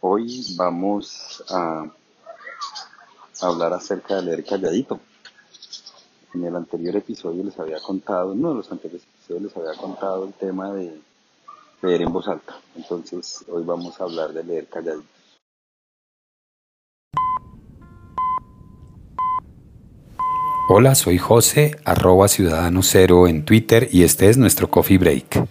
Hoy vamos a hablar acerca de leer calladito. En el anterior episodio les había contado, uno de los anteriores episodios les había contado el tema de leer en voz alta. Entonces hoy vamos a hablar de leer calladito. Hola, soy José, arroba ciudadano cero en Twitter y este es nuestro coffee break.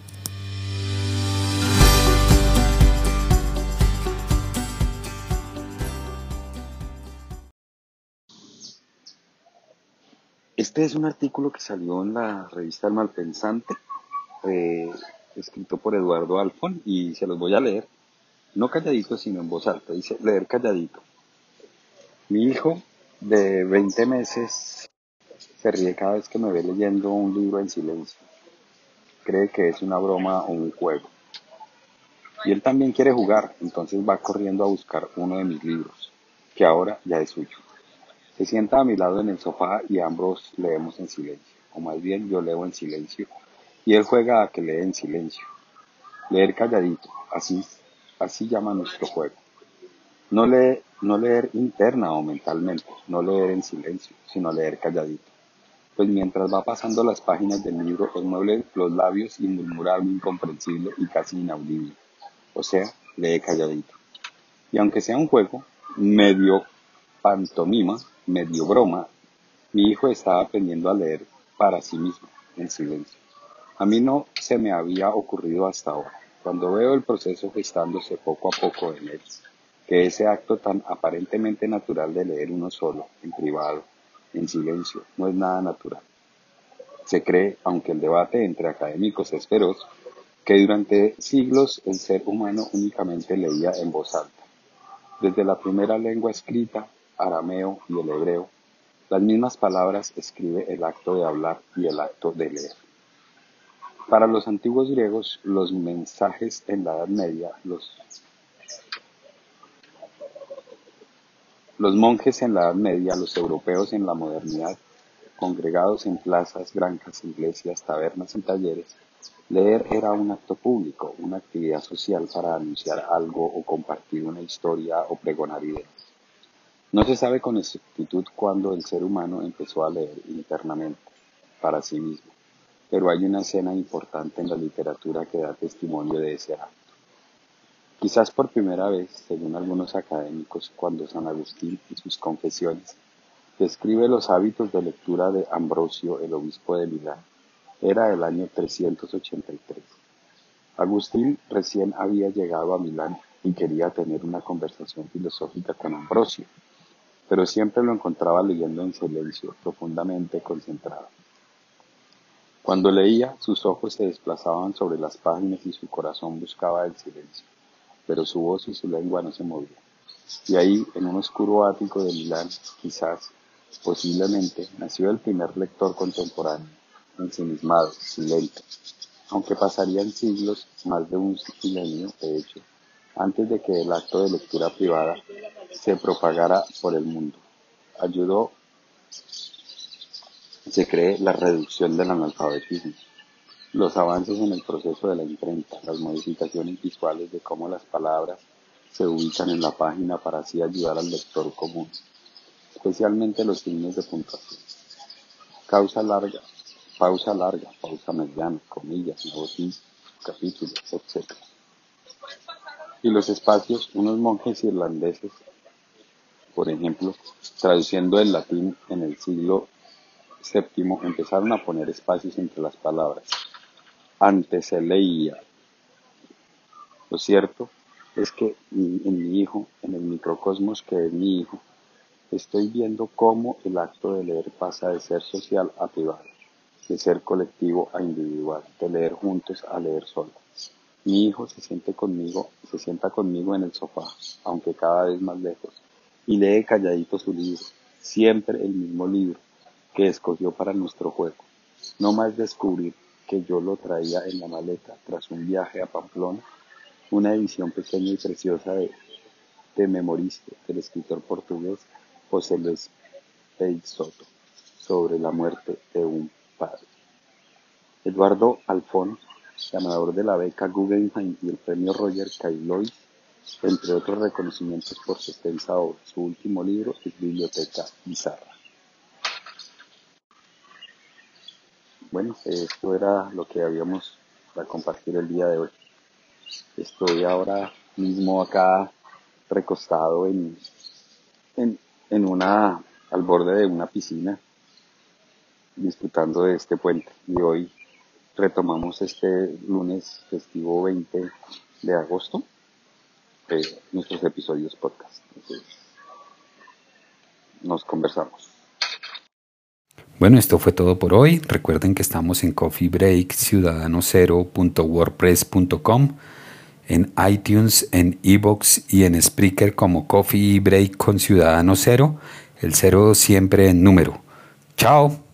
Este es un artículo que salió en la revista El Malpensante, eh, escrito por Eduardo Alfon, y se los voy a leer, no calladito, sino en voz alta. Dice, leer calladito. Mi hijo de 20 meses se ríe cada vez que me ve leyendo un libro en silencio. Cree que es una broma o un juego. Y él también quiere jugar, entonces va corriendo a buscar uno de mis libros, que ahora ya es suyo. Se sienta a mi lado en el sofá y ambos leemos en silencio, o más bien yo leo en silencio y él juega a que lee en silencio. Leer calladito, así, así llama nuestro juego. No, lee, no leer interna o mentalmente, no leer en silencio, sino leer calladito. Pues mientras va pasando las páginas del libro, él mueve los labios y murmura algo incomprensible y casi inaudible. O sea, lee calladito. Y aunque sea un juego, medio pantomima, medio broma, mi hijo estaba aprendiendo a leer para sí mismo, en silencio. A mí no se me había ocurrido hasta ahora, cuando veo el proceso gestándose poco a poco en él, que ese acto tan aparentemente natural de leer uno solo, en privado, en silencio, no es nada natural. Se cree, aunque el debate entre académicos es feroz, que durante siglos el ser humano únicamente leía en voz alta. Desde la primera lengua escrita arameo y el hebreo, las mismas palabras escribe el acto de hablar y el acto de leer. Para los antiguos griegos, los mensajes en la Edad Media, los, los monjes en la Edad Media, los europeos en la modernidad, congregados en plazas, granjas, iglesias, tabernas y talleres, leer era un acto público, una actividad social para anunciar algo o compartir una historia o pregonar ideas. No se sabe con exactitud cuándo el ser humano empezó a leer internamente, para sí mismo, pero hay una escena importante en la literatura que da testimonio de ese acto. Quizás por primera vez, según algunos académicos, cuando San Agustín y sus confesiones describe los hábitos de lectura de Ambrosio, el obispo de Milán, era el año 383. Agustín recién había llegado a Milán y quería tener una conversación filosófica con Ambrosio, pero siempre lo encontraba leyendo en silencio, profundamente concentrado. Cuando leía, sus ojos se desplazaban sobre las páginas y su corazón buscaba el silencio, pero su voz y su lengua no se movían. Y ahí, en un oscuro ático de Milán, quizás, posiblemente, nació el primer lector contemporáneo, ensimismado, silente, aunque pasarían siglos, más de un milenio, de hecho, antes de que el acto de lectura privada se propagara por el mundo. Ayudó, se cree, la reducción del analfabetismo, los avances en el proceso de la imprenta, las modificaciones visuales de cómo las palabras se ubican en la página para así ayudar al lector común, especialmente los signos de puntuación. Causa larga, pausa larga, pausa mediana, comillas, notis, capítulos, etc. Y los espacios, unos monjes irlandeses por ejemplo, traduciendo el latín en el siglo VII, empezaron a poner espacios entre las palabras. Antes se leía. Lo cierto es que en mi hijo, en el microcosmos que es mi hijo, estoy viendo cómo el acto de leer pasa de ser social a privado, de ser colectivo a individual, de leer juntos a leer solo. Mi hijo se siente conmigo, se sienta conmigo en el sofá, aunque cada vez más lejos, y lee calladito su libro, siempre el mismo libro que escogió para nuestro juego. No más descubrir que yo lo traía en la maleta tras un viaje a Pamplona, una edición pequeña y preciosa de, de Memoriste del escritor portugués José Luis Peixoto sobre la muerte de un padre. Eduardo Alfón, ganador de la beca Guggenheim y el premio Roger Caillois, entre otros reconocimientos por su extensa obra. Su último libro es Biblioteca Bizarra. Bueno, esto era lo que habíamos para compartir el día de hoy. Estoy ahora mismo acá recostado en, en, en una, al borde de una piscina, disfrutando de este puente. Y hoy retomamos este lunes festivo 20 de agosto de nuestros episodios podcast. Nos conversamos. Bueno, esto fue todo por hoy. Recuerden que estamos en Coffee Break ciudadano0.wordpress.com, en iTunes, en Evox y en Spreaker como Coffee Break con Ciudadano Cero, el cero siempre en número. Chao.